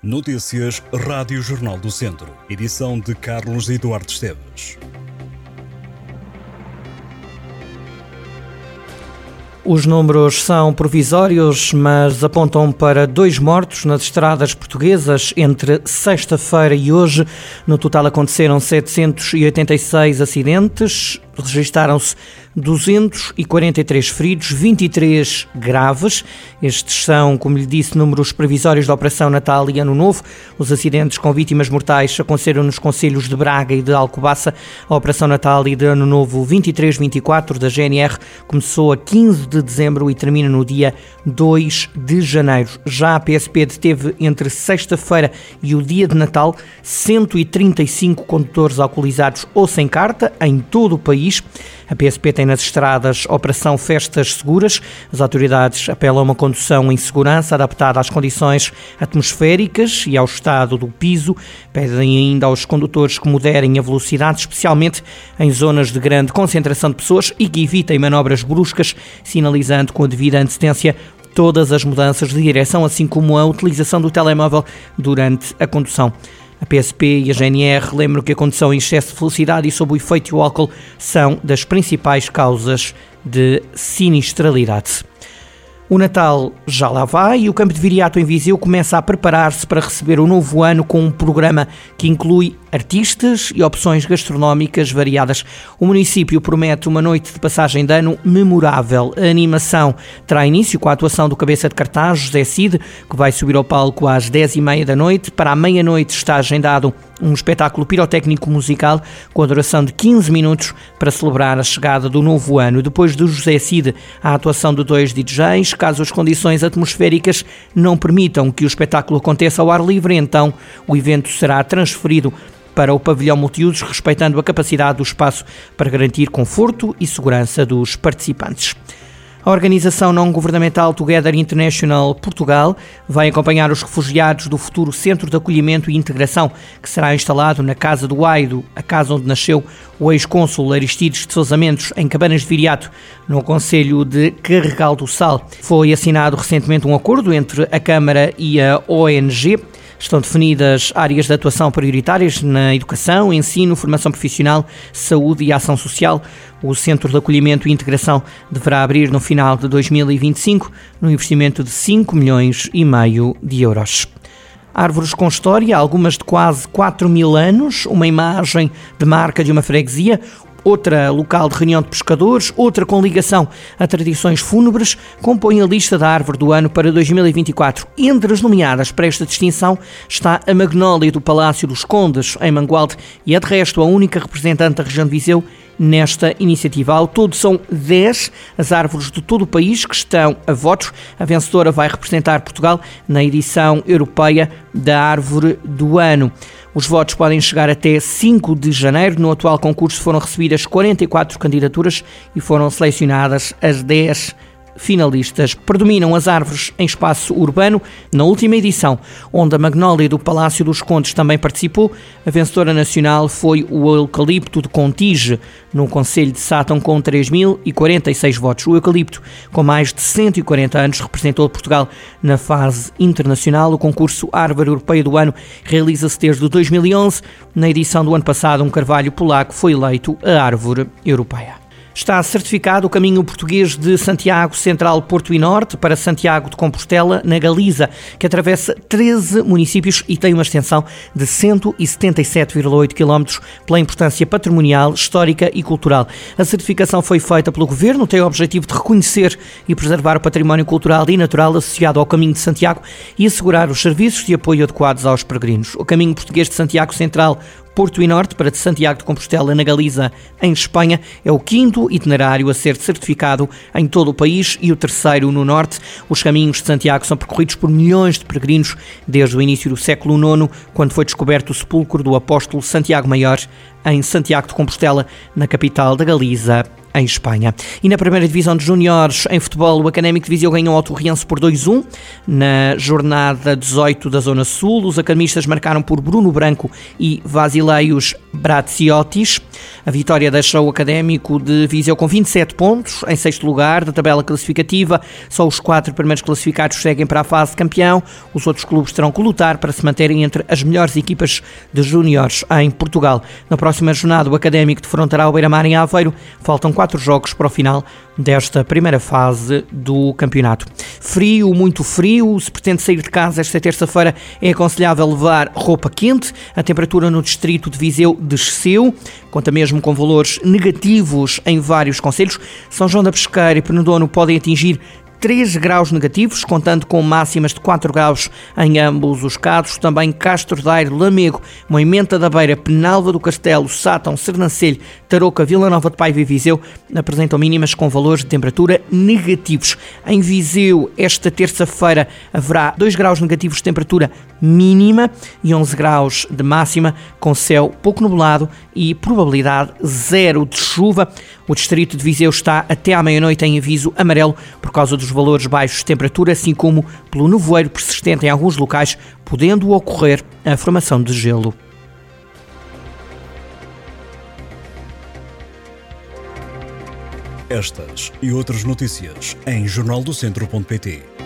Notícias Rádio Jornal do Centro. Edição de Carlos Eduardo Esteves. Os números são provisórios, mas apontam para dois mortos nas estradas portuguesas entre sexta-feira e hoje. No total aconteceram 786 acidentes, registaram-se 243 feridos, 23 graves. Estes são, como lhe disse, números previsórios da Operação Natal e Ano Novo. Os acidentes com vítimas mortais aconteceram nos conselhos de Braga e de Alcobaça. A Operação Natal e de Ano Novo 23-24 da GNR começou a 15 de dezembro e termina no dia 2 de janeiro. Já a PSP deteve entre sexta-feira e o dia de Natal 135 condutores alcoolizados ou sem carta em todo o país. A PSP tem nas estradas Operação Festas Seguras. As autoridades apelam a uma condução em segurança, adaptada às condições atmosféricas e ao estado do piso. Pedem ainda aos condutores que moderem a velocidade, especialmente em zonas de grande concentração de pessoas e que evitem manobras bruscas, sinalizando com a devida antecedência todas as mudanças de direção, assim como a utilização do telemóvel durante a condução. A PSP e a GNR lembram que a condução em excesso de velocidade e sob o efeito do álcool são das principais causas de sinistralidade. O Natal já lá vai e o Campo de Viriato em Viseu começa a preparar-se para receber o novo ano com um programa que inclui artistas e opções gastronómicas variadas. O município promete uma noite de passagem de ano memorável. A animação terá início com a atuação do cabeça de cartaz José Cid, que vai subir ao palco às 10h30 da noite. Para a meia-noite está agendado um espetáculo pirotécnico musical com a duração de 15 minutos para celebrar a chegada do novo ano. Depois do José Cid, a atuação de dois DJs. Caso as condições atmosféricas não permitam que o espetáculo aconteça ao ar livre, então o evento será transferido para o pavilhão multiusos, respeitando a capacidade do espaço para garantir conforto e segurança dos participantes. A organização não-governamental Together International Portugal vai acompanhar os refugiados do futuro Centro de Acolhimento e Integração, que será instalado na Casa do Aido, a casa onde nasceu o ex-cônsul Aristides de Sousa Mendes, em Cabanas de Viriato, no Conselho de Carregal do Sal. Foi assinado recentemente um acordo entre a Câmara e a ONG Estão definidas áreas de atuação prioritárias na educação, ensino, formação profissional, saúde e ação social. O Centro de Acolhimento e Integração deverá abrir no final de 2025, no investimento de 5 milhões e meio de euros árvores com história, algumas de quase 4 mil anos, uma imagem de marca de uma freguesia, outra local de reunião de pescadores, outra com ligação a tradições fúnebres, compõe a lista da árvore do ano para 2024. Entre as nomeadas para esta distinção está a magnólia do Palácio dos Condes, em Mangualde, e é de resto a única representante da região de Viseu nesta iniciativa. Ao todo são 10 as árvores de todo o país que estão a votos. A vencedora vai representar Portugal na edição europeia da Árvore do Ano. Os votos podem chegar até 5 de janeiro. No atual concurso foram recebidas 44 candidaturas e foram selecionadas as 10 finalistas. Predominam as árvores em espaço urbano. Na última edição, onde a magnólia do Palácio dos Condes também participou, a vencedora nacional foi o eucalipto de Contige, no Conselho de Sátão, com 3.046 votos. O eucalipto, com mais de 140 anos, representou Portugal na fase internacional. O concurso Árvore Europeia do Ano realiza-se desde 2011. Na edição do ano passado, um carvalho polaco foi eleito a Árvore Europeia. Está certificado o caminho português de Santiago Central, Porto e Norte para Santiago de Compostela, na Galiza, que atravessa 13 municípios e tem uma extensão de 177,8 km pela importância patrimonial, histórica e cultural. A certificação foi feita pelo Governo, tem o objetivo de reconhecer e preservar o património cultural e natural associado ao caminho de Santiago e assegurar os serviços de apoio adequados aos peregrinos. O caminho português de Santiago Central, Porto e Norte para de Santiago de Compostela, na Galiza, em Espanha, é o quinto itinerário a ser certificado em todo o país e o terceiro no Norte. Os caminhos de Santiago são percorridos por milhões de peregrinos desde o início do século IX, quando foi descoberto o sepulcro do apóstolo Santiago Maior, em Santiago de Compostela, na capital da Galiza, em Espanha. E na primeira divisão de júniores em futebol, o Académico de Viseu ganhou ao Torriense por 2-1 na jornada 18 da Zona Sul. Os academistas marcaram por Bruno Branco e Vasileios Braziotis. A vitória deixou o Académico de Viseu com 27 pontos, em sexto lugar da tabela classificativa. Só os quatro primeiros classificados seguem para a fase de campeão. Os outros clubes terão que lutar para se manterem entre as melhores equipas de júniores em Portugal. Na próxima jornada, o Académico defrontará o Beira-Mar em Aveiro. Faltam quatro jogos para o final desta primeira fase do campeonato. Frio, muito frio. Se pretende sair de casa esta terça-feira, é aconselhável levar roupa quente. A temperatura no distrito de Viseu desceu, conta mesmo com valores negativos em vários conselhos. São João da Pesqueira e Penedono podem atingir 3 graus negativos, contando com máximas de 4 graus em ambos os casos. Também Castro Daire, Lamego, Moimenta da Beira, Penalva do Castelo, Sátão, Sernancelho, Tarouca, Vila Nova de Paiva e Viseu apresentam mínimas com valores de temperatura negativos. Em Viseu, esta terça-feira, haverá 2 graus negativos de temperatura mínima e 11 graus de máxima, com céu pouco nublado e probabilidade zero de chuva. O distrito de Viseu está até à meia-noite em aviso amarelo por causa dos valores baixos de temperatura, assim como pelo nevoeiro persistente em alguns locais, podendo ocorrer a formação de gelo. Estas e outras notícias em jornaldocentro.pt.